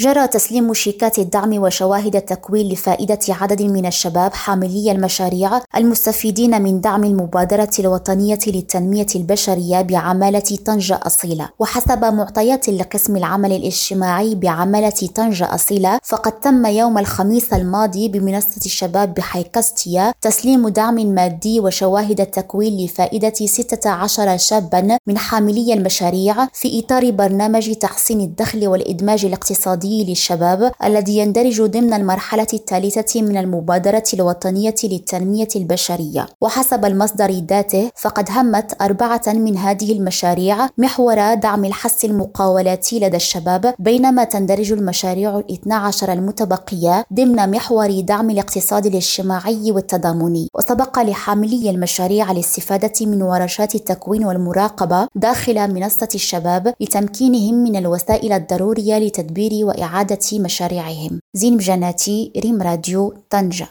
جرى تسليم شيكات الدعم وشواهد التكوين لفائدة عدد من الشباب حاملي المشاريع المستفيدين من دعم المبادرة الوطنية للتنمية البشرية بعمالة طنجة أصيلة. وحسب معطيات لقسم العمل الاجتماعي بعمالة طنجة أصيلة فقد تم يوم الخميس الماضي بمنصة الشباب بحيكستيا تسليم دعم مادي وشواهد التكوين لفائدة 16 شابا من حاملي المشاريع في إطار برنامج تحسين الدخل والإدماج الاقتصادي للشباب الذي يندرج ضمن المرحلة الثالثة من المبادرة الوطنية للتنمية البشرية. وحسب المصدر ذاته فقد همت أربعة من هذه المشاريع محور دعم الحث المقاولاتي لدى الشباب بينما تندرج المشاريع الاثنى عشر المتبقية ضمن محور دعم الاقتصاد الاجتماعي والتضامني. وسبق لحاملي المشاريع الاستفادة من ورشات التكوين والمراقبة داخل منصة الشباب لتمكينهم من الوسائل الضرورية لتدبير وإعادة مشاريعهم. زين بجناتي ريم راديو طنجة.